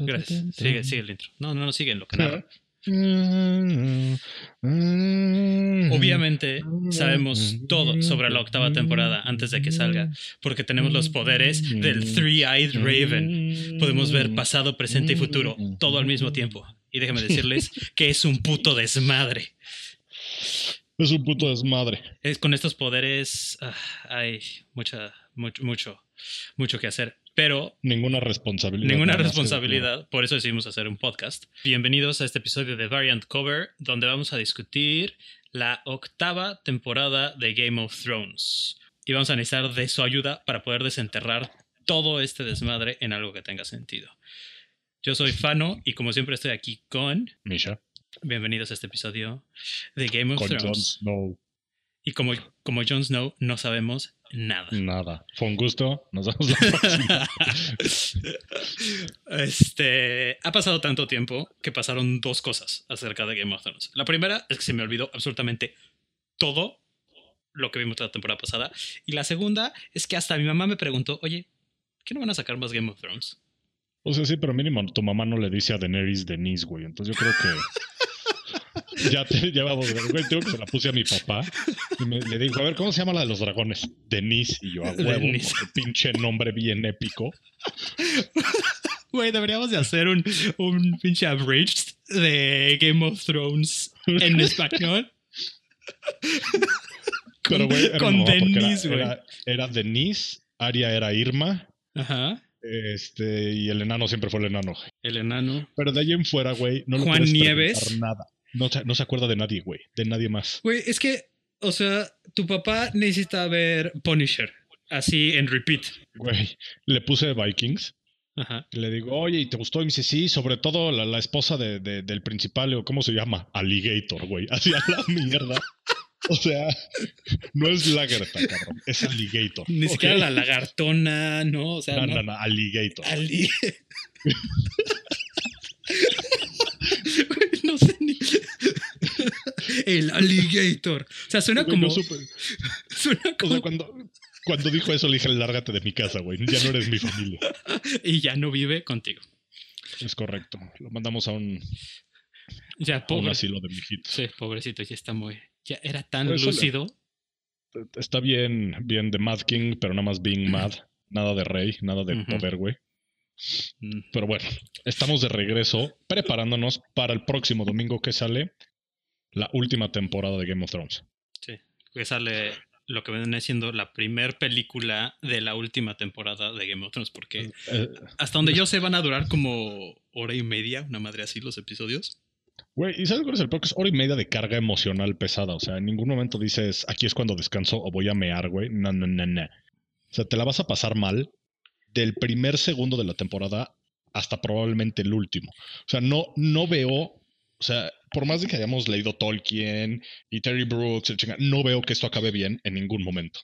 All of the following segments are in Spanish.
Gracias. Sigue, sigue el intro. No, no, no, sigue en lo que narra. Obviamente sabemos todo sobre la octava temporada antes de que salga, porque tenemos los poderes del Three-Eyed Raven. Podemos ver pasado, presente y futuro, todo al mismo tiempo. Y déjenme decirles que es un puto desmadre. Es un puto desmadre. Es, con estos poderes ah, hay mucha, mucho, mucho, mucho que hacer pero... Ninguna responsabilidad. Ninguna responsabilidad, por eso decidimos hacer un podcast. Bienvenidos a este episodio de Variant Cover, donde vamos a discutir la octava temporada de Game of Thrones. Y vamos a necesitar de su ayuda para poder desenterrar todo este desmadre en algo que tenga sentido. Yo soy Fano y como siempre estoy aquí con... Misha. Bienvenidos a este episodio de Game of Thrones. Jon Snow. Y como, como Jon Snow, no sabemos nada. Nada. Fue un gusto. Nos vemos la próxima. este, ha pasado tanto tiempo que pasaron dos cosas acerca de Game of Thrones. La primera es que se me olvidó absolutamente todo lo que vimos la temporada pasada. Y la segunda es que hasta mi mamá me preguntó, oye, ¿qué no van a sacar más Game of Thrones? O sea, sí, pero mínimo tu mamá no le dice a Daenerys Denise, güey. Entonces yo creo que ya te llevamos, güey, tengo que se la puse a mi papá y me, le dijo, a ver, ¿cómo se llama la de los dragones? Denise y yo a huevo, pinche nombre bien épico. Güey, deberíamos de hacer un, un pinche abridged de Game of Thrones en español. Pero, güey, con Denise, güey. Era, era, Denise, Aria era Irma. Ajá. Este, y el enano siempre fue el enano. El enano. Pero de ahí en fuera, güey, no Juan Nieves. nada. No, no se acuerda de nadie, güey. De nadie más. Güey, es que, o sea, tu papá necesita ver Punisher. Así en repeat. Güey, le puse Vikings. Ajá. Le digo, oye, ¿y te gustó? Y me dice, sí, sobre todo la, la esposa de, de, del principal, o ¿cómo se llama? Alligator, güey. Así a la mierda. O sea, no es lagarta, cabrón. Es alligator. Ni siquiera la lagartona, ¿no? O sea, no, no, no, no alligator. Alligator. no sé ni. El alligator. O sea, suena como. Suena como. O sea, cuando, cuando dijo eso, le dije, lárgate de mi casa, güey. Ya no eres mi familia. y ya no vive contigo. Es correcto. Lo mandamos a un. Ya, pobre. Un asilo de mijitos. Sí, pobrecito, ya está muy. Ya era tan lúcido. está bien, bien de Mad King, pero nada más being mad. Nada de rey, nada de poder, güey. Mm. Pero bueno, estamos de regreso preparándonos para el próximo domingo que sale la última temporada de Game of Thrones. Sí, que sale lo que viene siendo la primer película de la última temporada de Game of Thrones, porque eh, eh, hasta donde yo sé van a durar como hora y media, una madre así, los episodios. Güey, ¿y sabes cuál es el problema? Es hora y media de carga emocional pesada. O sea, en ningún momento dices, aquí es cuando descanso o voy a mear, güey. No, no, no, no. O sea, te la vas a pasar mal del primer segundo de la temporada hasta probablemente el último. O sea, no, no veo, o sea, por más de que hayamos leído Tolkien y Terry Brooks, no veo que esto acabe bien en ningún momento.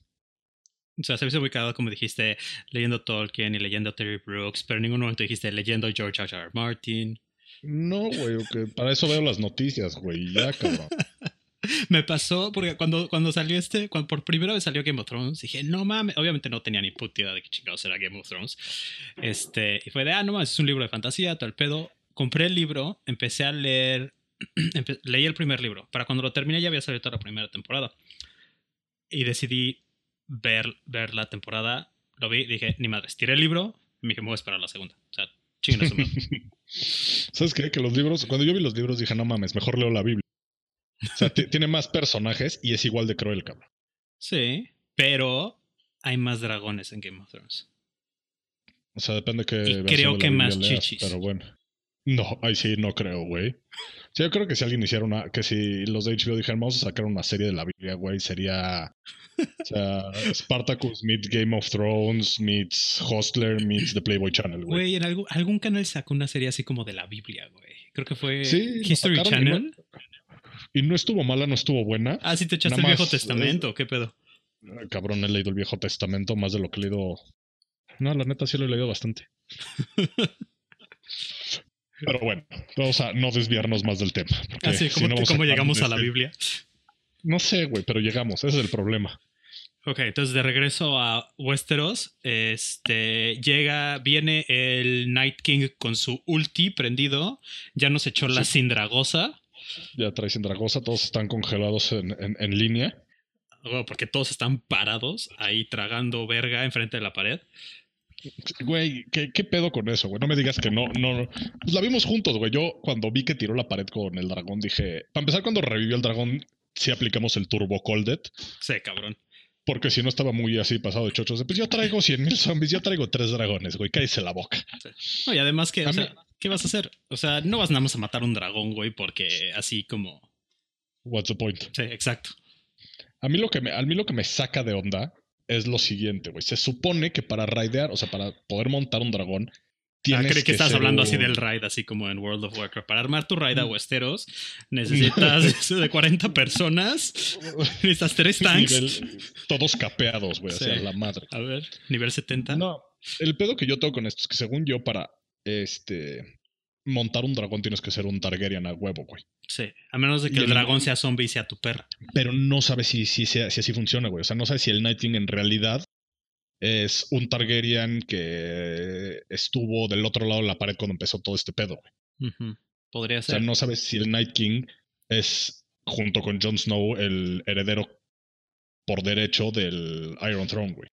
O sea, se muy cagado como dijiste, leyendo Tolkien y leyendo Terry Brooks, pero en ningún momento dijiste leyendo George R. R. Martin. No, güey, para eso veo las noticias, güey, ya, cabrón. me pasó porque cuando, cuando salió este, cuando por primera vez salió Game of Thrones, dije, no mames, obviamente no tenía ni puta idea de qué chingados era Game of Thrones. Este, y fue de, ah, no mames, es un libro de fantasía, todo el pedo. Compré el libro, empecé a leer, leí el primer libro. Para cuando lo terminé ya había salido toda la primera temporada. Y decidí ver, ver la temporada, lo vi, dije, ni madre, tiré el libro me dije, me voy a esperar la segunda. O sea. ¿Sabes qué? Que los libros, cuando yo vi los libros dije, no mames, mejor leo la Biblia. O sea, tiene más personajes y es igual de cruel, cabrón. Sí, pero hay más dragones en Game of Thrones. O sea, depende que. creo que más chichis. Pero bueno. No, ahí sí no creo, güey. Sí, yo creo que si alguien hiciera una. Que si los de HBO dijeran, vamos a sacar una serie de la Biblia, güey, sería. O sea, Spartacus meets Game of Thrones, meets Hostler, meets The Playboy Channel, güey. Güey, en algún, algún canal sacó una serie así como de la Biblia, güey. Creo que fue History Channel. Y no estuvo mala, no estuvo buena. Ah, sí, te echaste el Viejo Testamento, ¿qué pedo? Cabrón, he leído el Viejo Testamento más de lo que he leído. No, la neta sí lo he leído bastante. Pero bueno, vamos a no desviarnos más del tema. Así, ah, ¿cómo, llegamos a la Biblia? No sé, güey, pero llegamos, ese es el problema. Ok, entonces de regreso a Westeros, este llega, viene el Night King con su ulti prendido, ya nos echó la Sindragosa. Ya trae Sindragosa, todos están congelados en, en, en línea. Porque todos están parados ahí tragando verga enfrente de la pared. Güey, ¿qué, ¿qué, pedo con eso, güey? No me digas que no, no. Pues la vimos juntos, güey. Yo cuando vi que tiró la pared con el dragón dije, para empezar cuando revivió el dragón, sí aplicamos el turbo colded. Sí, cabrón. Porque si no estaba muy así pasado de chochos. Pues yo traigo 100 mil zombies, yo traigo tres dragones, güey. Cállese la boca. Sí. No, y además que, o sea, ¿qué vas a hacer? O sea, no vas nada más a matar un dragón, güey, porque así como... What's the point? Sí, exacto. A mí lo que me, a mí lo que me saca de onda es lo siguiente, güey. Se supone que para raidear, o sea, para poder montar un dragón, ah, creí que, que estás hablando un... así del raid, así como en World of Warcraft. Para armar tu raid a Mm. Westeros, necesitas eso de 40 personas. Necesitas tres tanks. Nivel, todos capeados, güey, sí. hacia la madre. A ver, nivel 70. No, el pedo que yo tengo con esto es que según yo, para este montar un dragón tienes que ser un Targaryen a huevo, güey. Sí, a menos de que y el, dragón sea zombie y sea tu perra. Pero no sabes si, si, si, si así funciona, güey. O sea, no sabes si el Night King en realidad es un Targaryen que estuvo del otro lado de la pared cuando empezó todo este pedo. Uh -huh. Podría ser. O sea, no sabes si el Night King es, junto con Jon Snow, el heredero por derecho del Iron Throne, güey.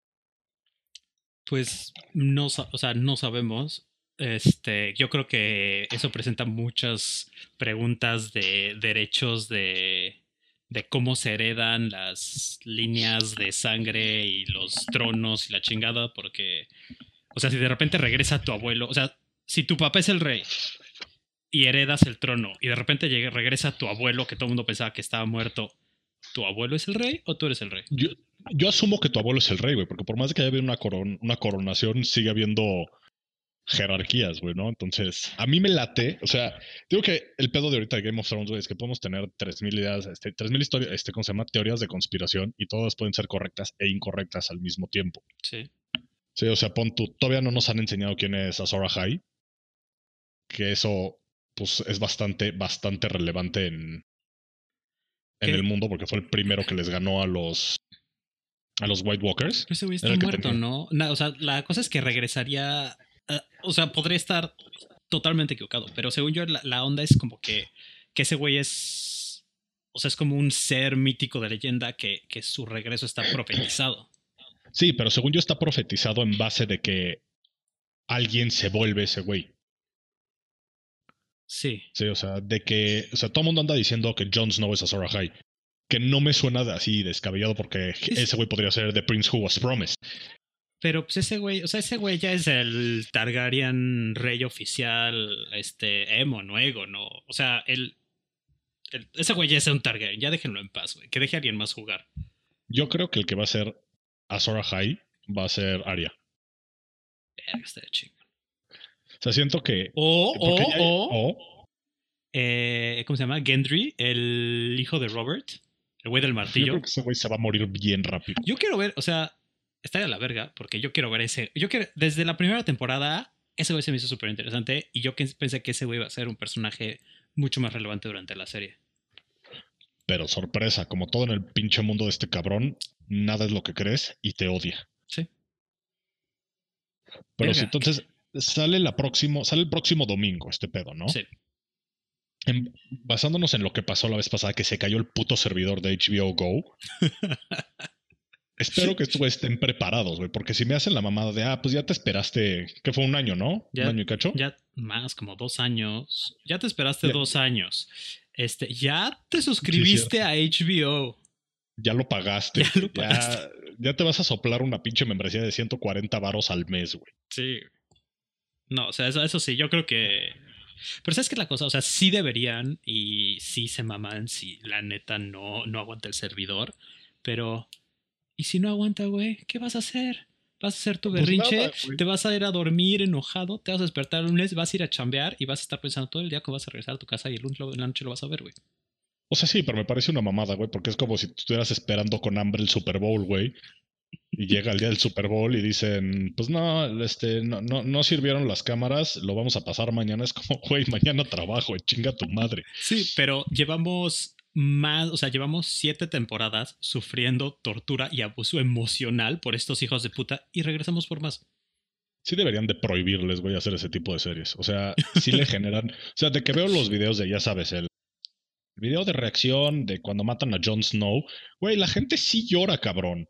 Pues no, o sea, no sabemos. Este, yo creo que eso presenta muchas preguntas de derechos de, de cómo se heredan las líneas de sangre y los tronos y la chingada, porque, o sea, si de repente regresa tu abuelo, o sea, si tu papá es el rey y heredas el trono y de repente llega, regresa tu abuelo que todo el mundo pensaba que estaba muerto, ¿tu abuelo es el rey o tú eres el rey? Yo, asumo que tu abuelo es el rey, güey, porque por más que haya habido una, coron una coronación, sigue habiendo jerarquías, güey, ¿no? Entonces, a mí me late, o sea, digo que el pedo de ahorita de Game of Thrones, güey, es que podemos tener 3.000 ideas, este, 3.000 historias, este, ¿cómo se llama? Teorías de conspiración y todas pueden ser correctas e incorrectas al mismo tiempo. Sí. Sí, o sea, pon tú, todavía no nos han enseñado quién es Azor Ahai, que eso, pues, es bastante, bastante relevante en, en el mundo porque fue el primero que les ganó a los a los White Walkers. Pero ese güey está muerto, ¿no? ¿no? O sea, la cosa es que regresaría Uh, o sea, podría estar totalmente equivocado, pero según yo la, la, onda es como que, que ese güey es, o sea, es como un ser mítico de leyenda que, que su regreso está profetizado. Sí, pero según yo está profetizado en base de que alguien se vuelve ese güey. Sí. Sí, o sea, de que, o sea, todo el mundo anda diciendo que Jon Snow es Azor Ahai. Que no me suena así descabellado porque es... ese güey podría ser The Prince Who Was Promised. Pero pues ese güey, o sea, ese güey ya es el Targaryen rey oficial, este, Emo, no Ego, no. O sea, el, el ese güey ya es un Targaryen, ya déjenlo en paz, güey. Que deje a alguien más jugar. Yo creo que el que va a ser Azor Ahai va a ser Arya. Verga, está de. O sea, siento que. O, o, hay, o, o. Eh, ¿Cómo se llama? Gendry, el hijo de Robert, el güey del martillo. Yo creo que ese güey se va a morir bien rápido. Yo quiero ver, o sea, está de la verga, porque yo quiero ver ese. Yo quiero, desde la primera temporada, ese güey se me hizo súper interesante y yo pensé que ese güey iba a ser un personaje mucho más relevante durante la serie. Pero sorpresa, como todo en el pinche mundo de este cabrón, nada es lo que crees y te odia. Sí. Pero si entonces sale la próximo, sale el próximo domingo este pedo, ¿no? Sí. En, basándonos en lo que pasó la vez pasada, que se cayó el puto servidor de HBO Go. Espero que estos estén preparados, güey, porque si me hacen la mamada de, ah, pues ya te esperaste, que fue un año, ¿no? Ya, un año y cacho. Ya más, como dos años. Ya te esperaste ya. dos años. Este, ya te suscribiste sí, a HBO. Ya lo pagaste. Ya lo pagaste. Ya, ya, te vas a soplar una pinche membresía de 140 varos al mes, güey. Sí. No, o sea, eso, eso sí, yo creo que pero sabes que la cosa, o sea, sí deberían y sí se maman si la neta no, no aguanta el servidor, pero ¿y si no aguanta, güey? ¿Qué vas a hacer? ¿Vas a hacer tu berrinche? Pues nada, te vas a ir a dormir enojado, te vas a despertar el lunes, vas a ir a chambear y vas a estar pensando todo el día que vas a regresar a tu casa y el lunes en la noche lo vas a ver, güey. O sea, sí, pero me parece una mamada, güey, porque es como si estuvieras esperando con hambre el Super Bowl, güey. Y llega el día del Super Bowl y dicen, pues no, este, no, no, no sirvieron las cámaras, lo vamos a pasar mañana. Es como, güey, mañana trabajo, chinga tu madre. Sí, pero llevamos más, o sea, llevamos siete temporadas sufriendo tortura y abuso emocional por estos hijos de puta y regresamos por más. Sí deberían de prohibirles, güey, hacer ese tipo de series. O sea, sí le generan... O sea, de que veo los videos de, ya sabes, el video de reacción de cuando matan a Jon Snow, güey, la gente sí llora, cabrón.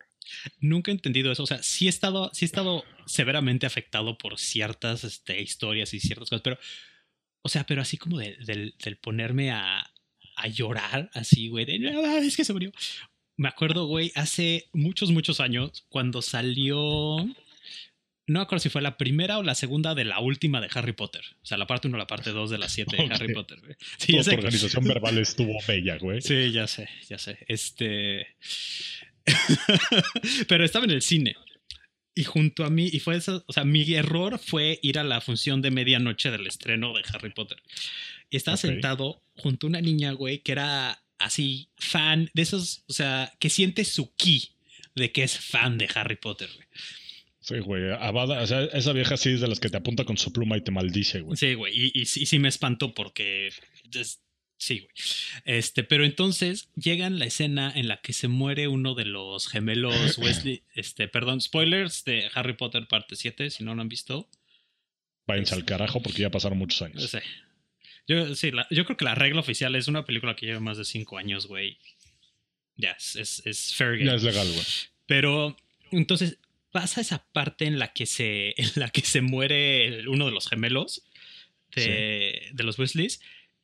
Nunca he entendido eso. O sea, sí he estado, sí he estado severamente afectado por ciertas este, historias y ciertas cosas, pero, o sea, pero así como de, del, del ponerme a, a llorar, así, güey, de, no, es que se murió. Me acuerdo, güey, hace muchos, muchos años, cuando salió, no me acuerdo si fue la primera o la segunda de la última de Harry Potter. O sea, la parte 1 la parte 2 de las 7 de Ok. Harry Potter, güey. Sí, Toda ya tu sé. organización verbal estuvo bella, güey. Sí, ya sé, ya sé. Este. Pero estaba en el cine. Y junto a mí, y fue eso, o sea, mi error fue ir a la función de medianoche del estreno de Harry Potter. Y estaba sentado junto a una niña, güey, que era así, fan de esos, o sea, que siente su ki de que es fan de Harry Potter, güey. Sí, güey. Abada, o sea, esa vieja sí es de las que te apunta con su pluma y te maldice, güey. Sí, güey. Y, y, sí- sí me espantó porque. es- sí, güey. Este, pero entonces llegan la escena en la que se muere uno de los gemelos Wesley. Este, perdón, spoilers de Harry Potter parte 7, si no lo han visto. Váyanse al carajo porque ya pasaron muchos No años. sé. Yo, sí, la- yo creo que la regla oficial es una película que lleva más de 5 años, güey. Ya, es, es, es fair game. Ya es legal, güey. Pero entonces pasa esa parte en la que se, en la que se muere el- uno de los gemelos de, de los Wesleys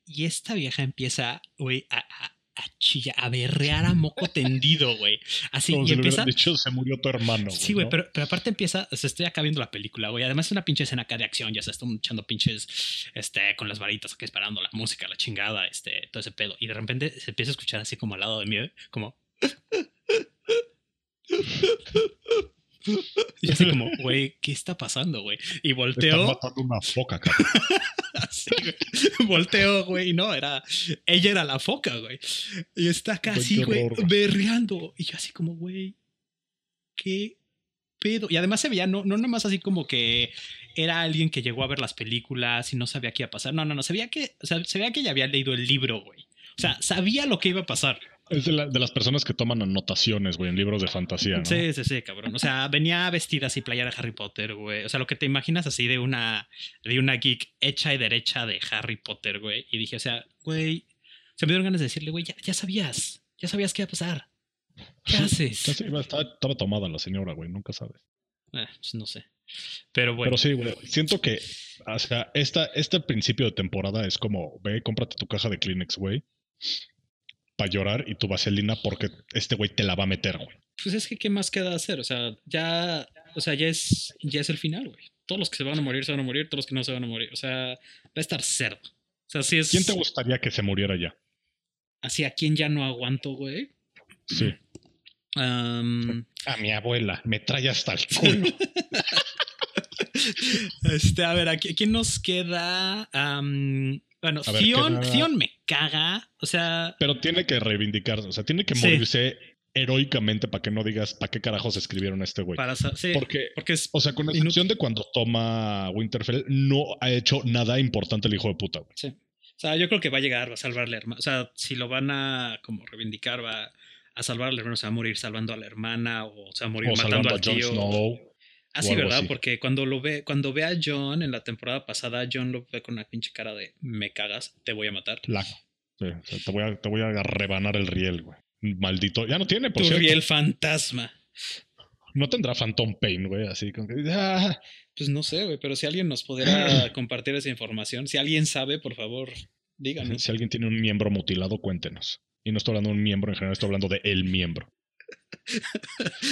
y esta vieja empieza, güey, a, a, a chillar, a berrear a moco tendido, güey. Así, Como y si empieza... hubieran dicho, se murió tu hermano. Sí, güey, ¿no? pero, pero aparte empieza, o sea, estoy acá viendo la película, güey. Además es una pinche escena acá de acción, ya se están echando pinches, este, con las varitas acá esperando la música, la chingada, este, todo ese pedo. Y de repente se empieza a escuchar así como al lado de mí, ¿eh? como... Y así como, güey, ¿qué está pasando, güey? Y volteo, matando una foca, cabrón. así, güey. volteo, güey, y no, era, ella era la foca, güey. Y está acá Güey, berreando. Y yo así como, güey, qué pedo. Y además se veía, no, no nomás así como que era alguien que llegó a ver las películas y no sabía qué iba a pasar. No, no, no, sabía que, o sea, se veía que ya había leído el libro, güey. O sea, sabía lo que iba a pasar. Es de, la- de las personas que toman anotaciones, güey, en libros de fantasía, ¿no? Sí, sí, sí, cabrón. O sea, venía vestida así, playa de Harry Potter, güey. O sea, lo que te imaginas así de una, de una geek hecha y derecha de Harry Potter, güey. Y dije, o sea, güey, se me dieron ganas de decirle, güey, ya, ya sabías, ya sabías qué iba a pasar. ¿Qué haces? Iba- estaba, estaba tomada la señora, güey, nunca sabes. Eh, pues no sé. Pero bueno, Pero sí, güey, siento que, o sea, esta, este principio de temporada es como, ve, cómprate tu caja de Kleenex, güey, para llorar y tu vaselina porque este güey te la va a meter, güey. pues es que qué más queda hacer. O sea, ya, o sea, ya es, ya es el final, güey. Todos los que se van a morir se van a morir, todos los que no se van a morir. O sea, va a estar cerdo. O sea, si es ¿Quién te gustaría que se muriera ya? así a quien ya no aguanto, güey. Sí. A mi abuela, me trae hasta el culo. este, a ver, aquí, ¿quién nos queda? Am, bueno, ver, me caga. O sea, Pero tiene que reivindicarse, o sea, tiene que Sí. morirse heroicamente para que no digas para qué carajos escribieron a este güey. para sí, Porque, porque es o sea, con Inútil. excepción de cuando toma Winterfell, no ha hecho nada importante el hijo de puta, güey. Sí. O sea, yo creo que va a llegar, va a salvarle a hermana. O sea, si lo van a como reivindicar, va a salvar al hermano, se va a morir salvando a la hermana o se va a morir O matando al tío. Snow. O algo ¿verdad? así. Porque cuando lo ve, cuando ve a John en la temporada pasada, John lo ve con una pinche cara de me cagas, te voy a matar. La- sí, o sea, te, voy a, te voy a rebanar el riel, güey. Maldito. Ya no tiene, por Tu cierto. riel fantasma. No tendrá Phantom Pain, güey, así con que. ah, Pues no sé, güey, pero si alguien nos pudiera compartir esa información, si alguien sabe, por favor, díganos. Si alguien tiene un miembro mutilado, cuéntenos. Y no estoy hablando de un miembro en general, estoy hablando de el miembro.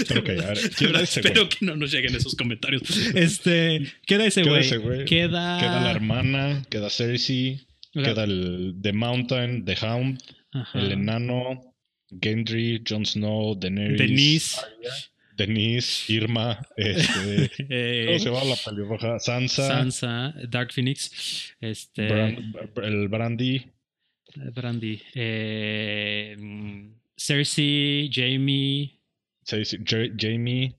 Pero ok, a ver, ¿quién era ese Espero que no nos lleguen esos comentarios. Este, queda ese güey. Queda. Queda la hermana, queda Cersei, o sea, queda el The Mountain, The Hound, ajá. el enano, Gendry, Jon Snow, Daenerys, Denise. Denise, Irma, este, eh, ¿cómo se llama la pelirroja? Sansa, Sansa, Dark Phoenix, este, el Brandy, Brandy, eh, mm, Cersei, Jamie, Cersei, Ja- Jamie,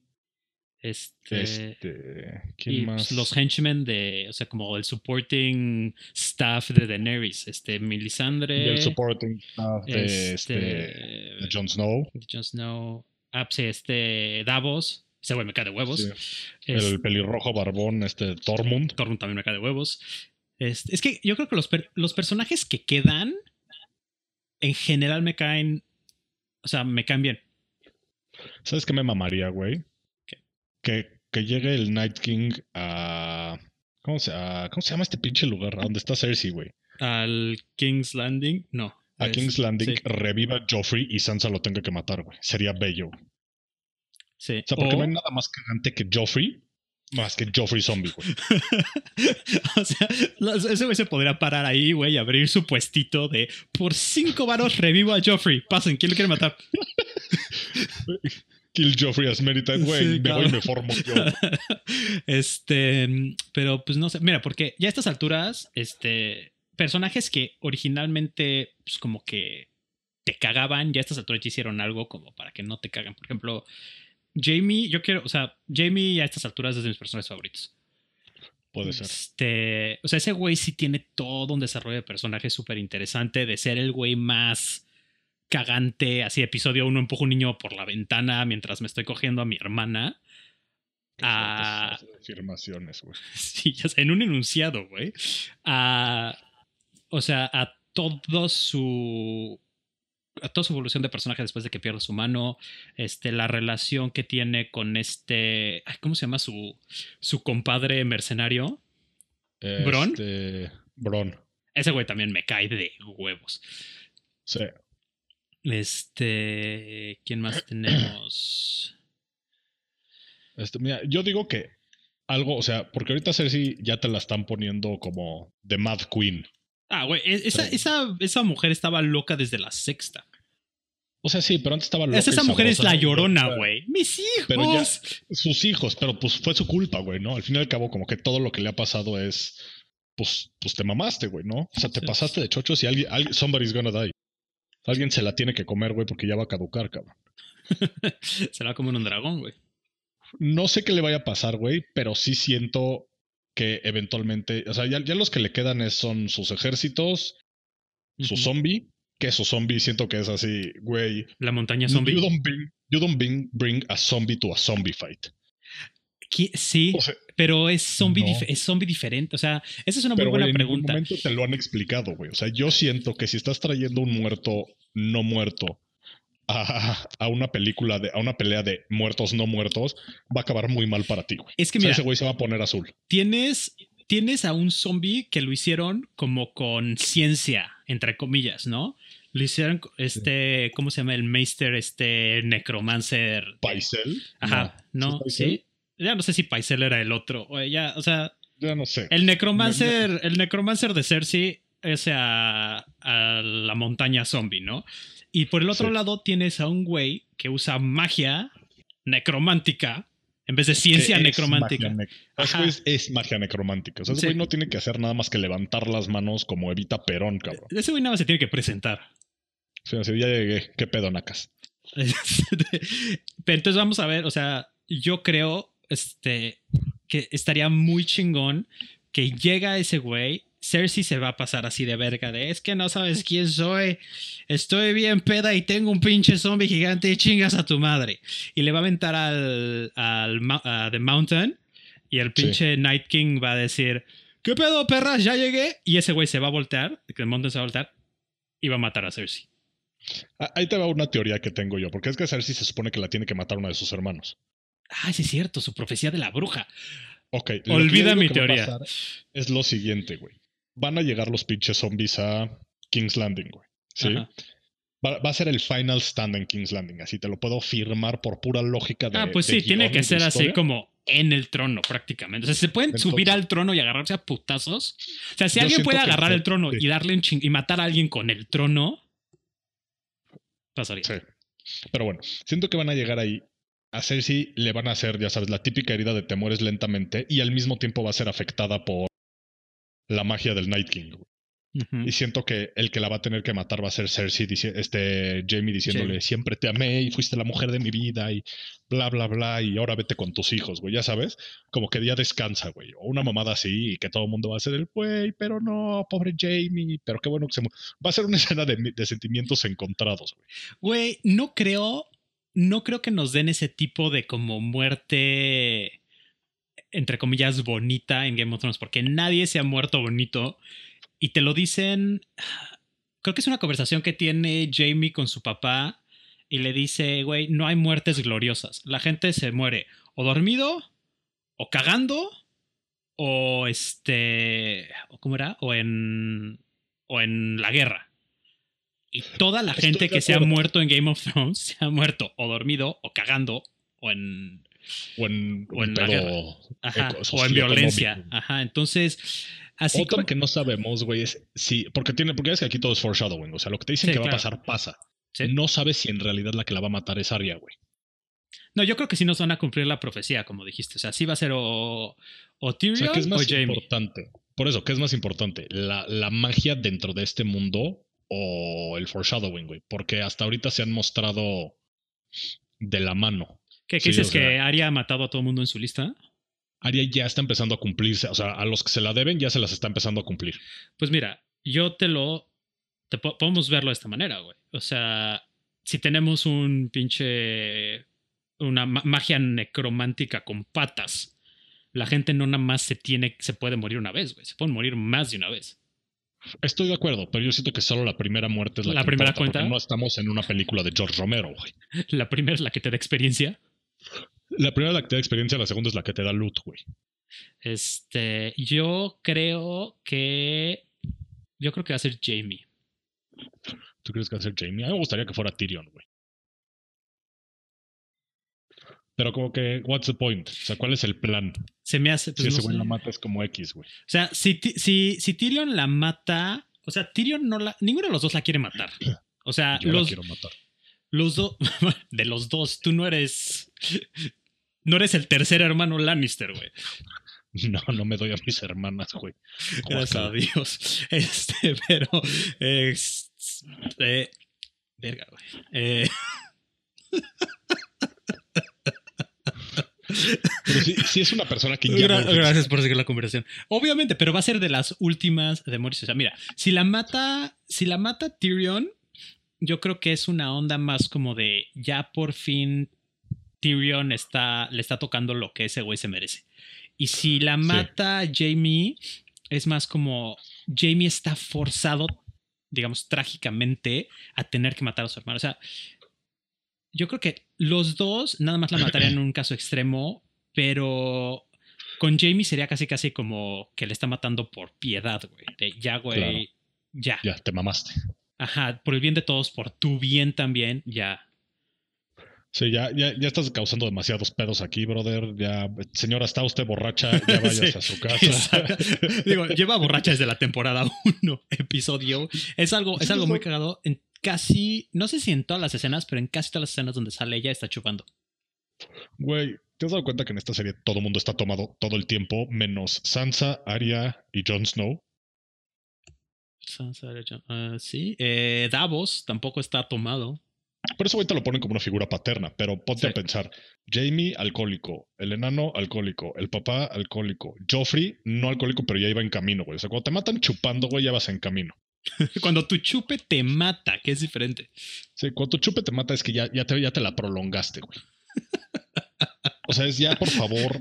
Este, Este. ¿Quién y más? pues, los henchmen de, o sea, como el supporting staff de Daenerys, este, Melisandre, Y el supporting staff de, este, este, de Jon Snow. de Jon Snow, ah, pues, sí, este, Davos, ese güey me cae de huevos. Sí. El pelirrojo barbón, este Tormund. Tormund también me cae de huevos. Es, es que yo creo que los, per- los personajes que quedan, en general me caen, o sea, me caen bien. ¿Sabes qué me mamaría, güey? ¿Qué? Que, que llegue el Night King a. ¿Cómo se, a- ¿Cómo se llama este pinche lugar? ¿A dónde está Cersei, güey? Al King's Landing, no. A es- King's Landing Sí, reviva Joffrey y Sansa lo tenga que matar, güey. Sería bello. O sí. sea, porque O- no hay nada más cagante que Joffrey, más que Joffrey zombie, güey. o sea, ese güey se podría parar ahí, güey, y abrir su puestito de por cinco varos revivo a Joffrey. Pasen, ¿quién lo quiere matar? Kill Joffrey as many times, güey. Sí, me claro. voy y me formo yo. este, pero pues no sé, mira, porque ya a estas alturas, este, personajes que originalmente, pues como que te cagaban, ya a estas alturas ya hicieron algo como para que no te cagan. Por ejemplo, Jamie, yo quiero, o sea, Jamie a estas alturas es de mis personajes favoritos. Puede ser. Este, o sea, ese güey sí tiene todo un desarrollo de personaje súper interesante, de ser el güey más cagante, así episodio uno empujo un niño por la ventana mientras me estoy cogiendo a mi hermana. Ah. Esas afirmaciones, güey. Sí, ya sé, en un enunciado, güey. A, o sea, a todo su. Toda su evolución de personaje después de que pierde su mano. Este, la relación que tiene con este. ay, ¿Cómo se llama su, su compadre mercenario? ¿Bron? Este, Bron. Ese güey también me cae de huevos. Sí. Este. ¿Quién más tenemos? Este, mira, yo digo que algo, o sea, porque ahorita Cersei ya te la están poniendo como The Mad Queen. Ah, güey, e- esa, Sí. esa, esa mujer estaba loca desde la sexta. O sea, sí, pero antes estaba loca Esa, esa mujer es la llorona, güey. Mis hijos. Pero ya- Sus hijos, pero pues fue su culpa, güey, ¿no? Al fin y al cabo, como que todo lo que le ha pasado es, pues, pues te mamaste, güey, ¿no? O sea, te Sí. pasaste de chochos y alguien, alguien, somebody's gonna die. Alguien se la tiene que comer, güey, porque ya va a caducar, cabrón. Se la va como un dragón, güey. No sé qué le vaya a pasar, güey, pero sí siento que eventualmente, o sea, ya, ya los que le quedan es, son sus ejércitos, su Ujú. zombie, que su zombie siento que es así, güey. La montaña zombie. You don't bring, you don't bring, bring a zombie to a zombie fight. ¿Qui- Sí, O sea, pero es zombie, No. es zombie diferente. O sea, esa es una muy buena güey, en pregunta. momento te lo han explicado, güey. O sea, yo siento que si estás trayendo un muerto no muerto a, a una película de, a una pelea de muertos no muertos, va a acabar muy mal para ti, güey. Es que O sea, mira, ese güey se va a poner azul. tienes, tienes a un zombie que lo hicieron como con ciencia, entre comillas, ¿no? Lo hicieron, este, ¿cómo se llama? El Meister, este necromancer. Paisel. Ajá, no, ¿Sí? Ya no sé si Paisel era el otro. O ya, o sea, Ya no sé. el necromancer, el necromancer de Cersei es a, a la montaña zombie, ¿no? Y por el otro Sí. lado tienes a un güey que usa magia necromántica en vez de ciencia necromántica. magia Ajá. es, es magia necromántica. O sea, ese Sí. güey no tiene que hacer nada más que levantar las manos como Evita Perón, cabrón. Ese güey nada más se tiene que presentar. O sea, así, ya llegué. ¿Qué pedo, Nacas? Pero entonces vamos a ver, o sea, yo creo este, que estaría muy chingón que llega ese güey. Cersei se va a pasar así de verga de es que no sabes quién soy. Estoy bien peda y tengo un pinche zombie gigante y chingas a tu madre. Y le va a aventar al, al a The Mountain y el Sí. pinche Night King va a decir ¿Qué pedo, perras? Ya llegué. Y ese güey se va a voltear, The Mountain se va a voltear y va a matar a Cersei. Ah, Ahí te va una teoría que tengo yo, porque es que Cersei se supone que la tiene que matar una de sus hermanos. Ah, sí es cierto, su profecía de la bruja. Ok. Olvida mi teoría. Es lo siguiente, güey. Van a llegar los pinches zombies a King's Landing, güey. Sí. Va, va a ser el final stand en King's Landing, así te lo puedo firmar por pura lógica de. Ah, pues de sí, tiene que ser así como en el trono prácticamente. O sea, se pueden Entonces- subir al trono y agarrarse a putazos. O sea, si alguien puede agarrar el trono sí. y darle un ching y matar a alguien con el trono, pasaría. Sí. Pero bueno, siento que van a llegar ahí. A Cersei le van a hacer, ya sabes, la típica herida de te mueres lentamente y al mismo tiempo va a ser afectada por la magia del Night King. güey. Y siento que el que la va a tener que matar va a ser Cersei, este Jamie diciéndole, siempre te amé y fuiste la mujer de mi vida y bla, bla, bla, y ahora vete con tus hijos, güey, ya sabes, como que día descansa, güey, o una mamada así y que todo el mundo va a ser el, güey, pero no, pobre Jamie, pero qué bueno que se... Va a ser una escena de, de sentimientos encontrados, güey. Güey, no creo, no creo que nos den ese tipo de como muerte entre comillas, bonita en Game of Thrones, porque nadie se ha muerto bonito y te lo dicen, creo que es una conversación que tiene Jamie con su papá y le dice, güey, no hay muertes gloriosas. La gente se muere o dormido, o cagando, o este, ¿cómo era? O en, o en la guerra. Y toda la gente que se ha muerto en Game of Thrones se ha muerto o dormido, o cagando, o en o en, o en la guerra. o en violencia. Ajá. Entonces, Así Otra que no sabemos, güey, es si. Porque tiene, porque es que aquí todo es foreshadowing. O sea, lo que te dicen que va a pasar, pasa. No sabes si en realidad la que la va a matar es Arya, güey. No, yo creo que sí nos van a cumplir la profecía, como dijiste. O sea, sí va a ser o, o Tyrion o, sea, es más importante. Por eso, ¿qué es más importante? La, la magia dentro de este mundo o el foreshadowing, güey. Porque hasta ahorita se han mostrado de la mano. ¿Qué, dices que Arya ha matado a todo el mundo en su lista? Aria ya está empezando a cumplirse. O sea, a los que se la deben ya se las está empezando a cumplir. Pues mira, yo te lo. Te podemos verlo de esta manera, güey. O sea, si tenemos un pinche. Una magia necromántica con patas, la gente no nada más se tiene. Se puede morir una vez, güey. Se pueden morir más de una vez. Estoy de acuerdo, pero yo siento que solo la primera muerte es la, la primera cuenta. no estamos en una película de George Romero, güey. La primera es la que te da experiencia. La primera es la que te da experiencia, la segunda es la que te da loot, güey. Este, yo creo que. Yo creo que va a ser Jamie. ¿Tú crees que va a ser Jamie? A mí me gustaría que fuera Tyrion, güey. Pero como que, what's the point? O sea, ¿cuál es el plan? Se me hace... Pues, si ese güey la mata es como X, güey. O sea, si, si, si Tyrion la mata... O sea, Tyrion no la... Ninguno de los dos la quiere matar. O sea, Yo los... La quiero matar. Los dos... de los dos, tú no eres... No eres el tercer hermano Lannister, güey. No, no me doy a mis hermanas, güey. Gracias a Dios. Este, pero. Eh, verga, güey. Eh. Pero sí, es una persona que ya. gracias por seguir la conversación. Obviamente, pero va a ser de las últimas de morirse. O sea, mira, si la mata. Si la mata Tyrion, yo creo que es una onda más como de ya por fin Tyrion está, le está tocando lo que ese güey se merece. Y si la mata Jamie, es más como Jamie está forzado, digamos, trágicamente a tener que matar a su hermano. O sea, yo creo que los dos nada más la matarían en un caso extremo, pero con Jamie sería casi casi como que le está matando por piedad, güey. De ya, güey, ya. Ya, te mamaste. Ajá, por el bien de todos, por tu bien también, ya. Sí, ya, ya, ya estás causando demasiados pedos aquí, brother. Ya, señora, está usted borracha, ya vayas a su casa. Digo, lleva borracha desde la temporada 1, episodio. Es algo, es algo muy cagado. En casi, no sé si en todas las escenas, pero en casi todas las escenas donde sale ella está chupando. Güey, ¿te has dado cuenta que en esta serie todo el mundo está tomado todo el tiempo, menos Sansa, Arya y Jon Snow? Uh, sí. Eh, Davos tampoco está tomado. Por eso ahorita lo ponen como una figura paterna, pero ponte a pensar. Jamie, alcohólico. El enano, alcohólico. El papá, alcohólico. Joffrey, no alcohólico, pero ya iba en camino, güey. O sea, cuando te matan chupando, güey, ya vas en camino. cuando tu chupe te mata, que es diferente. Sí, cuando tu chupe te mata es que ya, ya, te, ya te la prolongaste, güey. O sea, es ya, por favor,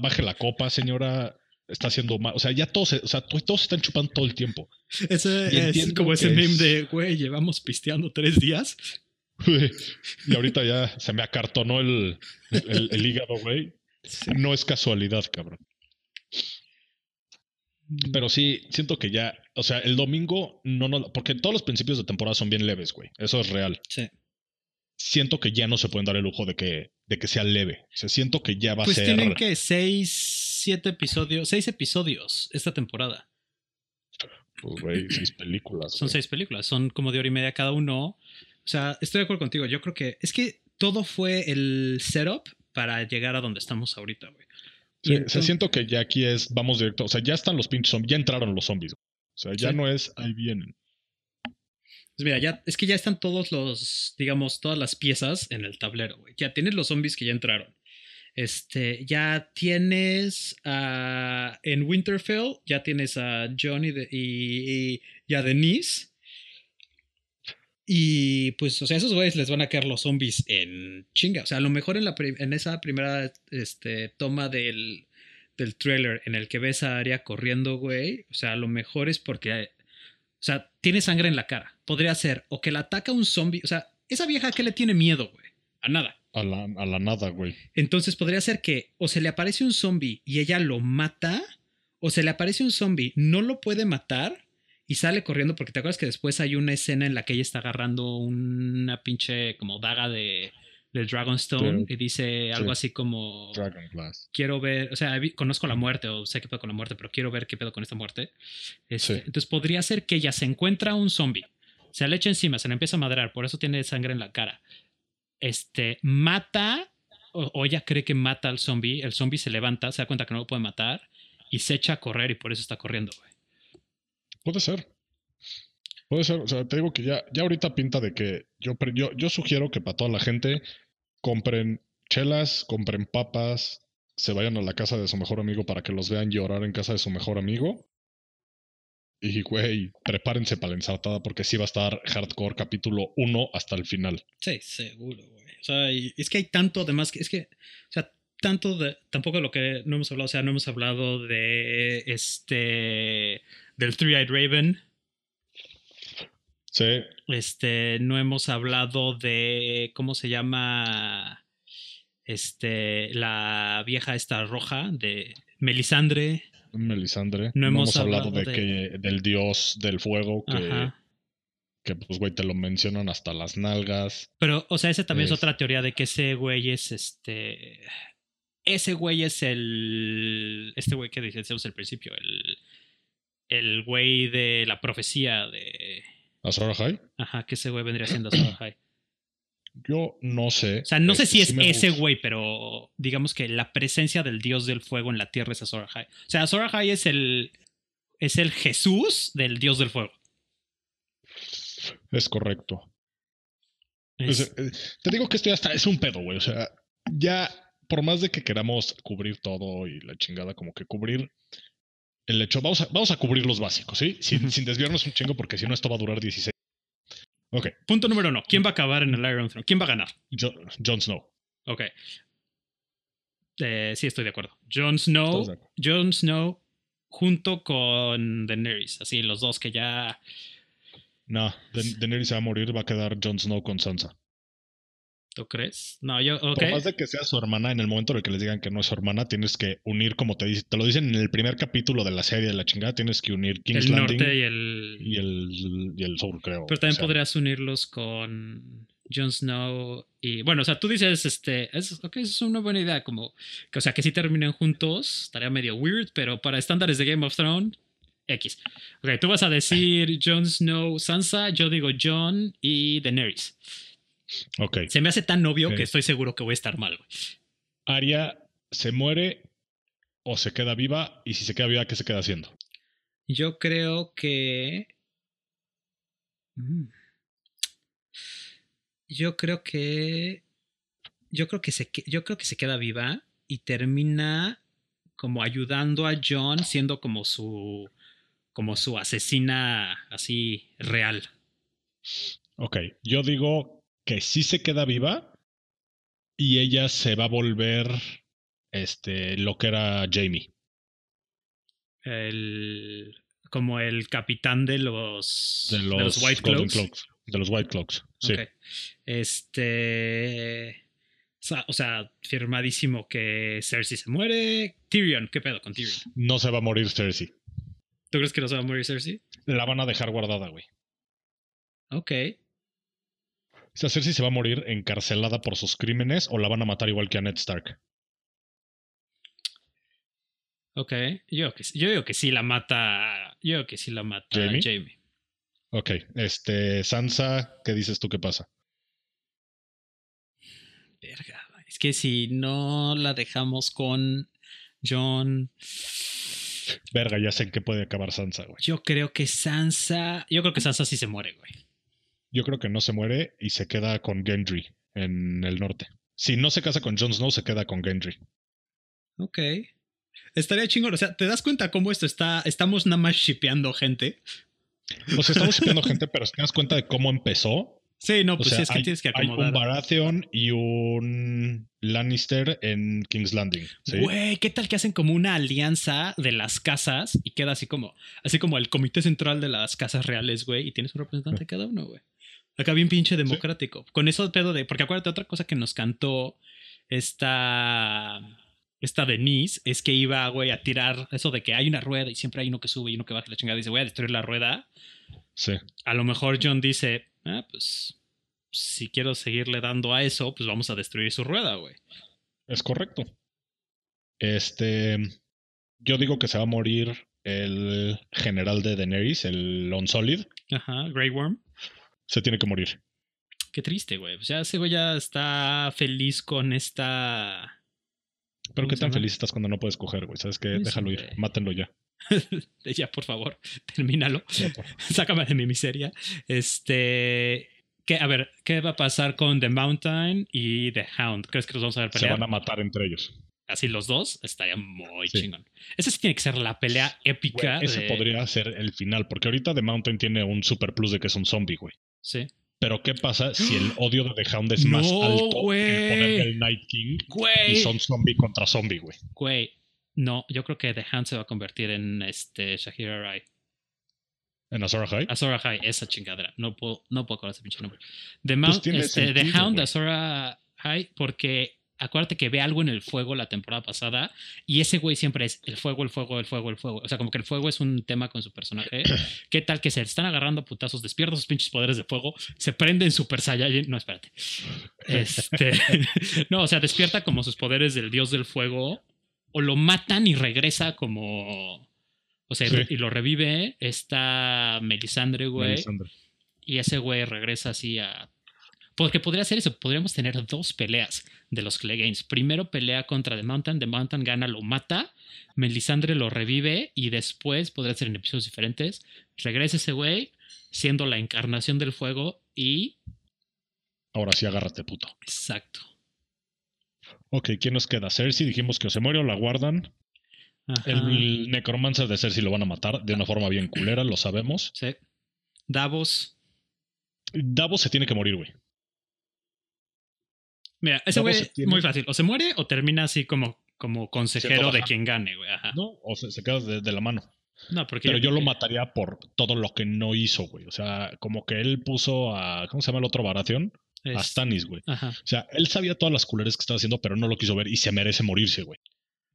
baje la copa, señora. Está haciendo mal. O sea, ya todos, o sea, todos están chupando todo el tiempo. Ese es como ese meme de, güey, llevamos pisteando tres días y ahorita ya se me acartonó el, el, hígado, güey. No es casualidad, cabrón. Pero sí, siento que ya, o sea, el domingo no, no, porque todos los principios de temporada son bien leves, güey. Eso es real. Sí. Siento que ya no se pueden dar el lujo de que, de que sea leve. O sea, siento que ya va a pues ser. Pues tienen que seis, siete episodios, seis episodios esta temporada. Pues, güey, seis películas. Son seis películas, son como de hora y media cada uno. O sea, estoy de acuerdo contigo. Yo creo que es que todo fue el setup para llegar a donde estamos ahorita, güey. Sí, se siento que ya aquí es, vamos directo, o sea, ya están los pinches zombies, ya entraron los zombies. O sea, ya Sí. no es ahí vienen. Pues mira, ya, es que ya están todos los, digamos, todas las piezas en el tablero, güey. Ya tienes los zombies que ya entraron. Este, ya tienes a, en Winterfell, ya tienes a John y, y, a Denise. Y pues, o sea, esos güeyes les van a caer los zombies en chinga. O sea, a lo mejor en, la en esa primera este, toma del, del trailer en el que ves a Arya corriendo, güey. O sea, a lo mejor es porque o sea, tiene sangre en la cara. Podría ser o que la ataca un zombie. O sea, esa vieja que le tiene miedo, güey. A nada. A la, a la nada, güey. Entonces podría ser que o se le aparece un zombie y ella lo mata, o se le aparece un zombie, no lo puede matar y sale corriendo, porque te acuerdas que después hay una escena en la que ella está agarrando una pinche como daga de, del Dragonstone y dice algo Sí. así como Dragon Glass. quiero ver, o sea, conozco la muerte o sé qué pedo con la muerte, pero quiero ver qué pedo con esta muerte. Este, Sí. Entonces podría ser que ella se encuentra un zombie, se le echa encima, se le empieza a madrar, por eso tiene sangre en la cara. Este, mata, o, ella cree que mata al zombie, el zombie se levanta, se da cuenta que no lo puede matar y se echa a correr y por eso está corriendo. Puede ser. Puede ser. O sea, te digo que ya, ya ahorita pinta de que yo, yo, yo sugiero que para toda la gente compren chelas, compren papas, se vayan a la casa de su mejor amigo para que los vean llorar en casa de su mejor amigo. Y, güey, prepárense para la ensartada porque sí va a estar hardcore capítulo 1 hasta el final. Sí, seguro, güey. O sea, y es que hay tanto, además, que es que, o sea, tanto de, tampoco de lo que no hemos hablado, o sea, no hemos hablado de este, del Three-Eyed Raven, Sí, este, no hemos hablado de, ¿cómo se llama? Este, la vieja esta roja de Melisandre. Melisandre. No hemos hablado, hablado de, de- que del dios del fuego que, Ajá. que pues, güey, te lo mencionan hasta las nalgas. Pero, o sea, esa también es Es- otra teoría de que ese güey es este. Ese güey es el. Este güey que decíamos al principio, el. El güey de la profecía de. ¿Azor Ahai? Ajá, que ese güey vendría siendo Azor Ahai. Yo no sé. O sea, no sé Este, si es sí ese güey, pero digamos que la presencia del dios del fuego en la tierra es Azor Ahai. O sea, Azor Ahai es el. Es el Jesús del dios del fuego. Es correcto. Es- eh, te digo que esto ya está, es un pedo, güey. O sea, ya, por más de que queramos cubrir todo y la chingada, como que cubrir el hecho, vamos a, vamos a cubrir los básicos, ¿sí? Sin, sin desviarnos un chingo, porque si no, esto va a durar 16. Ok, Punto número uno. ¿Quién va a acabar en el Iron Throne? ¿Quién va a ganar? Jo- Jon Snow. Ok. Eh, sí, estoy de acuerdo. Jon Snow. Jon Snow junto con Daenerys. Así, los dos que ya. No, Da- Daenerys se va a morir, va a quedar Jon Snow con Sansa. ¿Tú crees? No, yo. Ok. Por más de que sea su hermana, en el momento en el que les digan que no es su hermana, tienes que unir, como te, dice, te lo dicen en el primer capítulo de la serie de la chingada, tienes que unir King's el Landing norte y el. y el, y el sur, creo. Pero también O sea, podrías unirlos con Jon Snow y. Bueno, o sea, tú dices, este. Es, ok, eso es una buena idea. Como. Que, o sea, que si terminen juntos, estaría medio weird, pero para estándares de Game of Thrones. X. Ok, tú vas a decir Jon Snow, Sansa, yo digo Jon y Daenerys. Ok. Se me hace tan obvio Ok. que estoy seguro que voy a estar mal, güey. Arya se muere o se queda viva, y si se queda viva, ¿qué se queda haciendo? Yo creo que. Mm. Yo creo que. Yo creo que se que- yo creo que se queda viva y termina como ayudando a John siendo como su como su asesina así real. Ok, yo digo que sí se queda viva y ella se va a volver este, lo que era Jamie. El como el capitán de los De los, White Cloaks. Cloaks, De los White Cloaks, sí. Ok. Este. O sea, o sea, firmadísimo que Cersei se muere. Tyrion, ¿qué pedo con Tyrion? No se va a morir Cersei. ¿Tú crees que no se va a morir Cersei? La van a dejar guardada, güey. Ok. Sea, Cersei se va a morir encarcelada por sus crímenes o la van a matar igual que a Ned Stark. Ok. Yo, que, yo digo que sí la mata. Yo digo que sí la mata ¿Jaime? Jamie. Ok, este, Sansa, ¿qué dices tú que pasa? Verga. Es que si no la dejamos con John. Verga, ya sé en qué puede acabar Sansa, güey. Yo creo que Sansa. Yo creo que Sansa sí se muere, güey. Yo creo que no se muere y se queda con Gendry en el norte. Si no se casa con Jon Snow, se queda con Gendry. Ok. Estaría chingón. O sea, ¿te das cuenta cómo esto está? Estamos nada más shipeando gente. O sea, estamos shipeando gente, pero si te das cuenta de cómo empezó. Sí, no, O pues sea, sí, es que hay, tienes que hay acomodar. un Baratheon y un Lannister en King's Landing. ¿sí? Güey, ¿qué tal que hacen como una alianza de las casas y queda así como, así como el comité central de las casas reales, güey, y tienes un representante de cada uno, güey? Acá bien pinche democrático. Con eso pedo de, porque acuérdate, otra cosa que nos cantó esta, esta Denise es que iba, güey, a tirar eso de que hay una rueda y siempre hay uno que sube y uno que baja la chingada y dice, voy a destruir la rueda. Sí. A lo mejor John dice, ah, pues, si quiero seguirle dando a eso, pues vamos a destruir su rueda, güey. Es correcto. Este. Yo digo que se va a morir el general de Daenerys, el Unsolid. Ajá, Grey Worm. Se tiene que morir. Qué triste, güey. Pues ya ese güey ya está feliz con esta. Pero ¿Cómo qué se tan llama? feliz estás cuando no puedes coger, güey. ¿Sabes qué? Eso, Déjalo ir. Mátenlo ya. ya, por favor, termínalo. Sácame de mi miseria. Este. ¿qué, a ver, ¿qué va a pasar con The Mountain y The Hound? ¿Crees que los vamos a ver Se pelear? van a matar entre ellos. Así los dos, estaría muy Sí. chingón. Esa sí tiene que ser la pelea épica. Güey, ese de- podría ser el final, porque ahorita The Mountain tiene un super plus de que es un zombie, güey. Sí. Pero ¿qué pasa si el odio de The Hound es más No, alto que el poder güey. del Night King y son zombie contra zombie, güey? Güey. No, yo creo que The Hound se va a convertir en este Shahira Rai. En Azor Ahai. Azora High, esa chingadera. No puedo, no puedo acordar ese pinche nombre. The, Pues Mount, este, The Hound güey. Azora High, porque acuérdate que ve algo en el fuego la temporada pasada y ese güey siempre es el fuego, el fuego, el fuego, el fuego. O sea, como que el fuego es un tema con su personaje. ¿Qué tal que se están agarrando a putazos, despierta sus pinches poderes de fuego, se prende en Super Saiyajin? No, espérate. Este, no, o sea, despierta como sus poderes del dios del fuego o lo matan y regresa como... O sea, Sí. y lo revive esta Melisandre, güey. Melisandre. Y ese güey regresa así a. Porque podría ser eso. Podríamos tener dos peleas de los Cleganes. Primero pelea contra The Mountain. The Mountain gana, lo mata. Melisandre lo revive. Y después, podría ser en episodios diferentes. Regresa ese güey, siendo la encarnación del fuego. Y. Ahora sí, agárrate, puto. Exacto. Ok, ¿quién nos queda? Cersei, dijimos que o se muere o la guardan. Ajá. El necromancer de Cersei lo van a matar de una forma bien culera, lo sabemos. Sí. Davos. Davos se tiene que morir, güey. Mira, ese güey, muy fácil. O se muere o termina así como, como consejero de quien gane, güey. Ajá. ¿No? O se, se queda de, de la mano. No, porque. Pero yo lo mataría por todo lo que no hizo, güey. O sea, como que él puso a. ¿Cómo se llama el otro? A es- Stannis, güey. Ajá. O sea, él sabía todas las culeras que estaba haciendo, pero no lo quiso ver y se merece morirse, güey.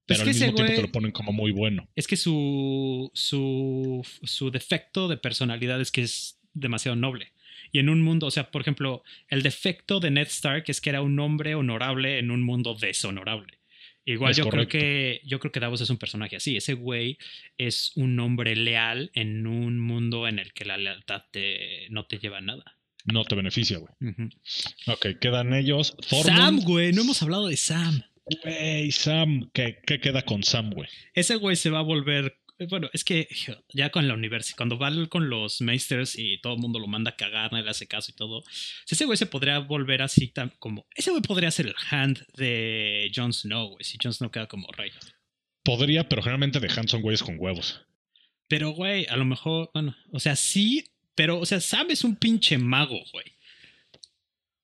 Pues Pero que al mismo tiempo güey- te lo ponen como muy bueno. Es que su, su, su defecto de personalidad es que es demasiado noble. Y en un mundo, o sea, por ejemplo, el defecto de Ned Stark es que era un hombre honorable en un mundo deshonorable. Igual Es yo correcto. creo que yo creo que Davos es un personaje así. Ese güey es un hombre leal en un mundo en el que la lealtad te, no te lleva a nada. No te beneficia, güey. Ujú. Ok, quedan ellos. Sam, güey, no hemos hablado de Sam. Güey, Sam. ¿Qué, ¿Qué queda con Sam, güey? Ese güey se va a volver. Bueno, es que ya con la universidad, cuando va con los Meisters y todo el mundo lo manda a cagar, nadie le hace caso y todo. si ese güey se podría volver así tan como. Ese güey podría ser el hand de Jon Snow, güey, si Jon Snow queda como rey. Podría, pero generalmente de Hanson güeyes con huevos. Pero, güey, a lo mejor. Bueno, o sea, sí, pero, o sea, Sam es un pinche mago, güey.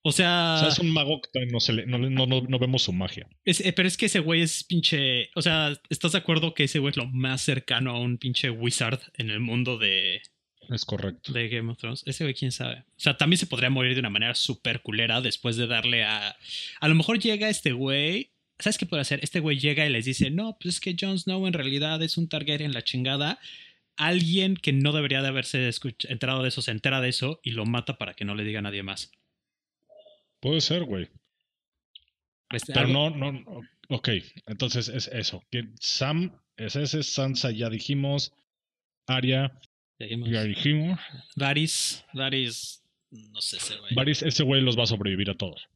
O sea. O sea, es un mago que no, se le- no, no, no, vemos su magia. Es- eh, pero es que ese güey es pinche. O sea, ¿estás de acuerdo que ese güey es lo más cercano a un pinche wizard en el mundo de, Es correcto. de Game of Thrones? Ese güey, quién sabe. O sea, también se podría morir de una manera súper culera después de darle a. A lo mejor llega este güey. ¿Sabes qué puede hacer? Este güey llega y les dice: No, pues es que Jon Snow en realidad es un Targaryen la chingada. Alguien que no debería de haberse enterado de eso se entera de eso y lo mata para que no le diga a nadie más. Puede ser, güey. Este, Pero algo- no, no. Ok, entonces es eso. Sam, es ese, Sansa ya dijimos. Arya, Dijimos, ya dijimos. Varys, Varys, no sé ese güey. Varys, ese güey los va a sobrevivir a todos.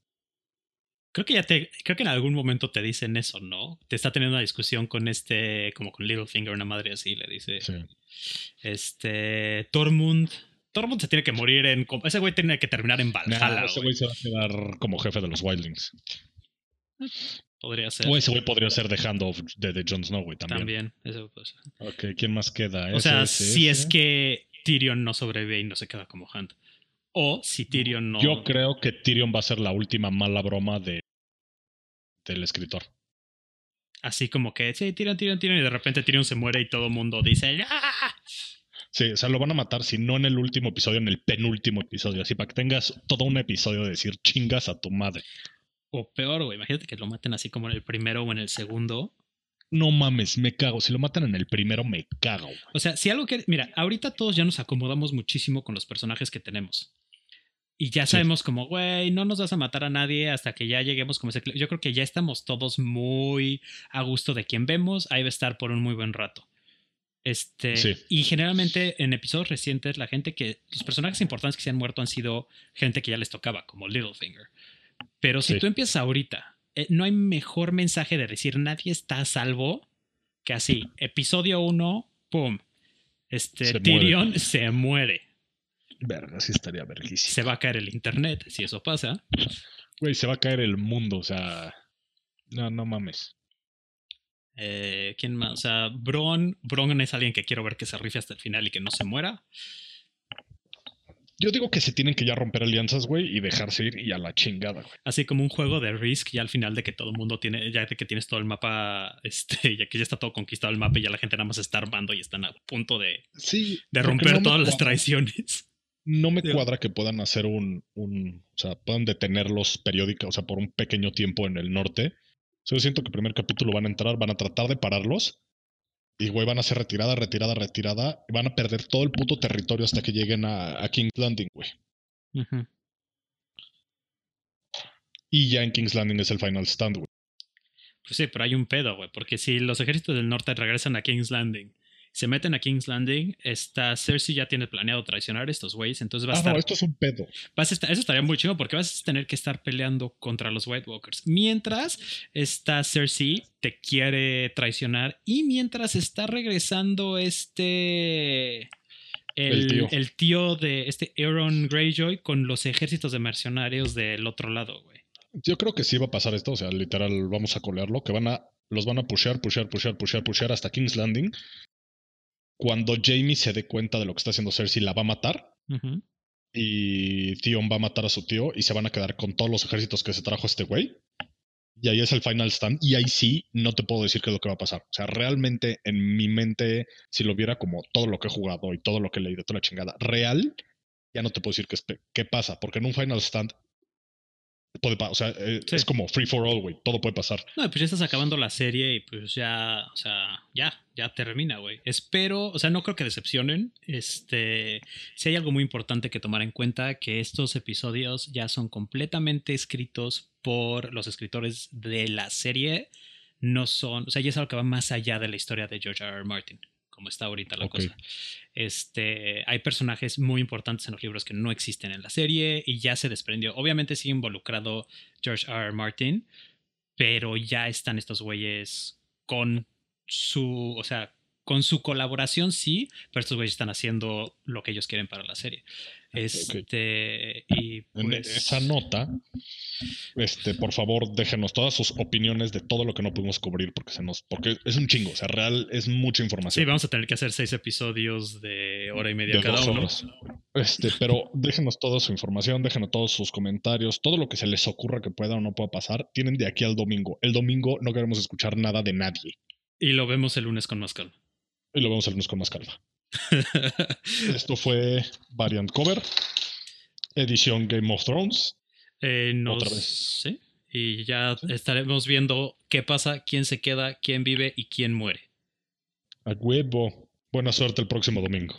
Creo que ya te, creo que en algún momento te dicen eso, ¿no? Te está teniendo una discusión con este, como con Littlefinger, una madre así, le dice. Sí. Este, Tormund. Tormund se tiene que morir en. Ese güey tiene que terminar en Valhalla. Nah, ese güey se va a quedar como jefe de los Wildlings. Podría ser. O ese güey podría ser The Hand of de, de Jon Snow, güey, también. También, eso puede ser. Ok, ¿quién más queda? O sea, Ese, si ese. es que Tyrion no sobrevive y no se queda como Hunt. O si Tyrion no. Yo creo que Tyrion va a ser la última mala broma de del escritor. Así como que, sí, Tyrion, Tyrion, Tyrion. Y de repente Tyrion se muere y todo el mundo dice, ¡Ah! Sí, o sea, lo van a matar, si no en el último episodio, en el penúltimo episodio. Así para que tengas todo un episodio de decir chingas a tu madre. O peor, güey. Imagínate que lo maten así como en el primero o en el segundo. No mames, me cago. Si lo matan en el primero, me cago. güey. O sea, si algo que. Mira, ahorita todos ya nos acomodamos muchísimo con los personajes que tenemos. Y ya Sí. sabemos como, güey, no nos vas a matar a nadie hasta que ya lleguemos como ese... Yo creo que ya estamos todos muy a gusto de quien vemos. Ahí va a estar por un muy buen rato. Este, Sí. Y generalmente en episodios recientes, la gente que... Los personajes importantes que se han muerto han sido gente que ya les tocaba, como Littlefinger. Pero si Sí. tú empiezas ahorita, eh, no hay mejor mensaje de decir nadie está a salvo que así. Episodio 1, ¡pum! Este, Se Tyrion muere. se muere. Verga, sí estaría verguísimo. Se va a caer el internet si eso pasa. Güey, se va a caer el mundo, o sea. No, no mames. Eh, ¿Quién más? O sea, Bron. Bron es alguien que quiero ver que se rife hasta el final y que no se muera. Yo digo que se tienen que ya romper alianzas, güey, y dejarse ir y a la chingada, güey. Así como un juego de Risk, ya al final de que todo el mundo tiene, ya de que tienes todo el mapa, este, ya que ya está todo conquistado el mapa y ya la gente nada más está armando y están a punto de, Sí. de romper no todas las traiciones. No me cuadra que puedan hacer un, un. O sea, puedan detenerlos periódica, o sea, por un pequeño tiempo en el norte. Yo siento que el primer capítulo van a entrar, van a tratar de pararlos. Y, güey, van a ser retirada, retirada, retirada. y van a perder todo el puto territorio hasta que lleguen a, a King's Landing, güey. Y ya en King's Landing es el final stand, güey. Pues sí, pero hay un pedo, güey, porque si los ejércitos del norte regresan a King's Landing, se meten a King's Landing, esta Cersei ya tiene planeado traicionar a estos güeyes, entonces va a Ah, estar no, esto es un pedo. Vas a estar- eso estaría muy chido porque vas a tener que estar peleando contra los White Walkers. Mientras esta Cersei te quiere traicionar y mientras está regresando este... El, El tío. el tío de este Aaron Greyjoy con los ejércitos de mercenarios del otro lado, güey. Yo creo que sí va a pasar esto, o sea, literal, vamos a colearlo, que van a, los van a pushear, pushear, pushear, pushear, pushear hasta King's Landing. Cuando Jamie se dé cuenta de lo que está haciendo Cersei, la va a matar y Theon va a matar a su tío y se van a quedar con todos los ejércitos que se trajo este güey. Y ahí es el final stand. Y ahí sí, no te puedo decir qué es lo que va a pasar. O sea, realmente en mi mente, si lo viera como todo lo que he jugado y todo lo que he leído, toda la chingada, real, ya no te puedo decir qué pasa. Porque en un final stand, puede o sea, eh, Sí. es como free for all, güey. Todo puede pasar. No, pues ya estás acabando la serie y pues ya, o sea, ya, ya termina, güey. Espero, o sea, no creo que decepcionen. Este, si hay algo muy importante que tomar en cuenta, que estos episodios ya son completamente escritos por los escritores de la serie. No son, o sea, ya es algo que va más allá de la historia de George R. R. Martin, como está ahorita la cosa. Este, hay personajes muy importantes en los libros que no existen en la serie y ya se desprendió. Obviamente sigue involucrado George R. R. Martin, pero ya están estos güeyes con su, o sea, con su colaboración sí, pero estos güeyes están haciendo lo que ellos quieren para la serie. Este, y En pues, esa nota, este, por favor, déjenos todas sus opiniones de todo lo que no pudimos cubrir, porque se nos, porque es un chingo, o sea, real es mucha Sí, información. vamos a tener que hacer seis episodios de hora y media de cada uno. Este, pero déjenos toda su información, déjenos todos sus comentarios, todo lo que se les ocurra que pueda o no pueda pasar, tienen de aquí al domingo. El domingo no queremos escuchar nada de nadie. Y lo vemos el lunes con más calma. Y lo vemos el lunes con más calma. Esto fue Variant Cover, edición Game of Thrones. Eh, Otra vez. Sí. Y ya estaremos viendo qué pasa, quién se queda, quién vive y quién muere. A huevo. Buena suerte el próximo domingo.